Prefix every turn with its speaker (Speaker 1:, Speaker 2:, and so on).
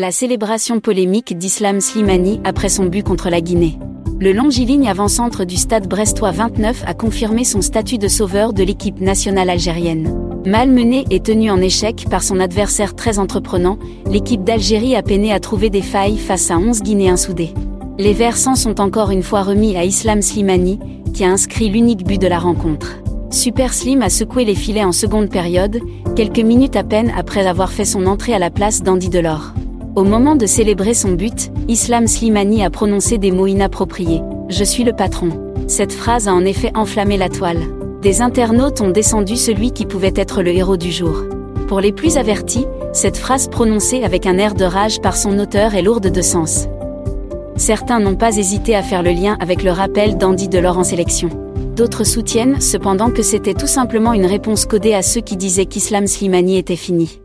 Speaker 1: La célébration polémique d'Islam Slimani après son but contre la Guinée. Le longiligne avant-centre du stade brestois 29 a confirmé son statut de sauveur de l'équipe nationale algérienne. Malmené et tenu en échec par son adversaire très entreprenant, l'équipe d'Algérie a peiné à trouver des failles face à 11 Guinéens soudés. Les versants sont encore une fois remis à Islam Slimani, qui a inscrit l'unique but de la rencontre. Super Slim a secoué les filets en seconde période, quelques minutes à peine après avoir fait son entrée à la place d'Andy Delors. Au moment de célébrer son but, Islam Slimani a prononcé des mots inappropriés. Je suis le patron. Cette phrase a en effet enflammé la toile. Des internautes ont descendu celui qui pouvait être le héros du jour. Pour les plus avertis, cette phrase prononcée avec un air de rage par son auteur est lourde de sens. Certains n'ont pas hésité à faire le lien avec le rappel d'Andy Delors en sélection. D'autres soutiennent cependant que c'était tout simplement une réponse codée à ceux qui disaient qu'Islam Slimani était fini.